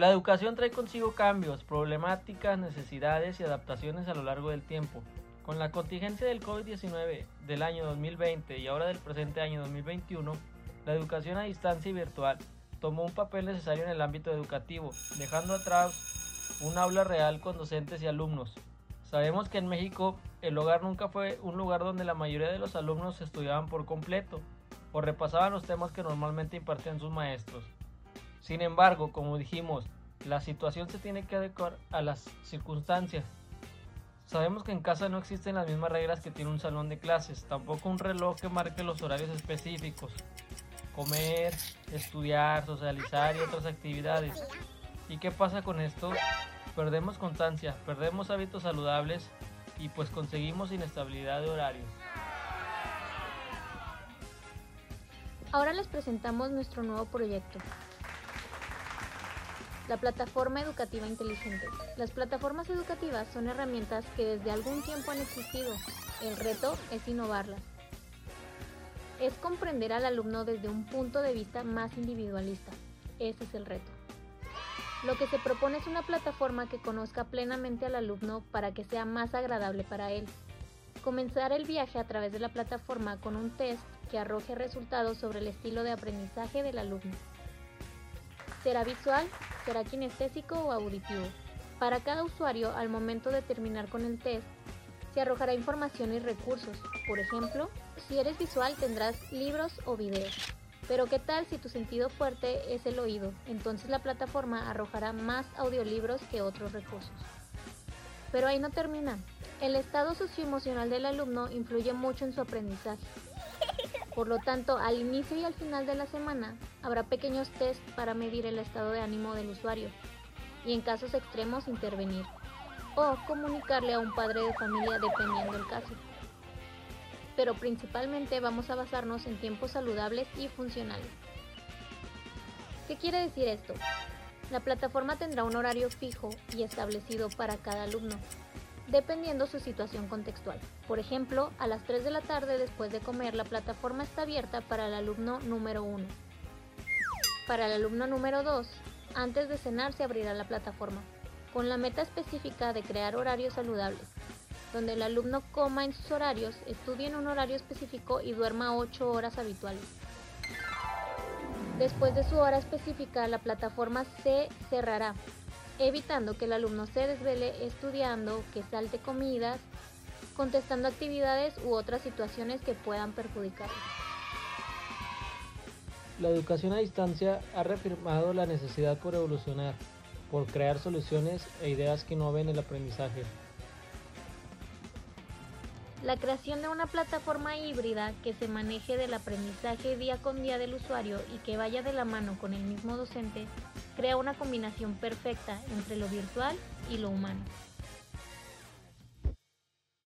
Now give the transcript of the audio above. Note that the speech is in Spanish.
La educación trae consigo cambios, problemáticas, necesidades y adaptaciones a lo largo del tiempo. Con la contingencia del COVID-19 del año 2020 y ahora del presente año 2021, la educación a distancia y virtual tomó un papel necesario en el ámbito educativo, dejando atrás un aula real con docentes y alumnos. Sabemos que en México el hogar nunca fue un lugar donde la mayoría de los alumnos estudiaban por completo o repasaban los temas que normalmente impartían sus maestros. Sin embargo, como dijimos, la situación se tiene que adecuar a las circunstancias. Sabemos que en casa no existen las mismas reglas que tiene un salón de clases, tampoco un reloj que marque los horarios específicos. Comer, estudiar, socializar y otras actividades. ¿Y qué pasa con esto? Perdemos constancia, perdemos hábitos saludables y pues conseguimos inestabilidad de horarios. Ahora les presentamos nuestro nuevo proyecto, la plataforma educativa inteligente. Las plataformas educativas son herramientas que desde algún tiempo han existido. El reto es innovarlas. Es comprender al alumno desde un punto de vista más individualista. Ese es el reto. Lo que se propone es una plataforma que conozca plenamente al alumno para que sea más agradable para él. Comenzar el viaje a través de la plataforma con un test que arroje resultados sobre el estilo de aprendizaje del alumno. ¿Será visual? ¿Será kinestésico o auditivo? Para cada usuario, al momento de terminar con el test, se arrojará información y recursos. Por ejemplo, si eres visual tendrás libros o videos. Pero ¿qué tal si tu sentido fuerte es el oído? Entonces la plataforma arrojará más audiolibros que otros recursos. Pero ahí no termina. El estado socioemocional del alumno influye mucho en su aprendizaje. Por lo tanto, al inicio y al final de la semana habrá pequeños tests para medir el estado de ánimo del usuario y en casos extremos intervenir o comunicarle a un padre de familia dependiendo del caso. Pero principalmente vamos a basarnos en tiempos saludables y funcionales. ¿Qué quiere decir esto? La plataforma tendrá un horario fijo y establecido para cada alumno, dependiendo su situación contextual. Por ejemplo, a las 3 de la tarde después de comer la plataforma está abierta para el alumno número 1. Para el alumno número 2, antes de cenar se abrirá la plataforma, con la meta específica de crear horarios saludables, donde el alumno coma en sus horarios, estudie en un horario específico y duerma 8 horas habituales. Después de su hora específica, la plataforma se cerrará evitando que el alumno se desvele estudiando, que salte comidas, contestando actividades u otras situaciones que puedan perjudicarlo. La educación a distancia ha reafirmado la necesidad por evolucionar, por crear soluciones e ideas que innoven el aprendizaje. La creación de una plataforma híbrida que se maneje del aprendizaje día con día del usuario y que vaya de la mano con el mismo docente crea una combinación perfecta entre lo virtual y lo humano.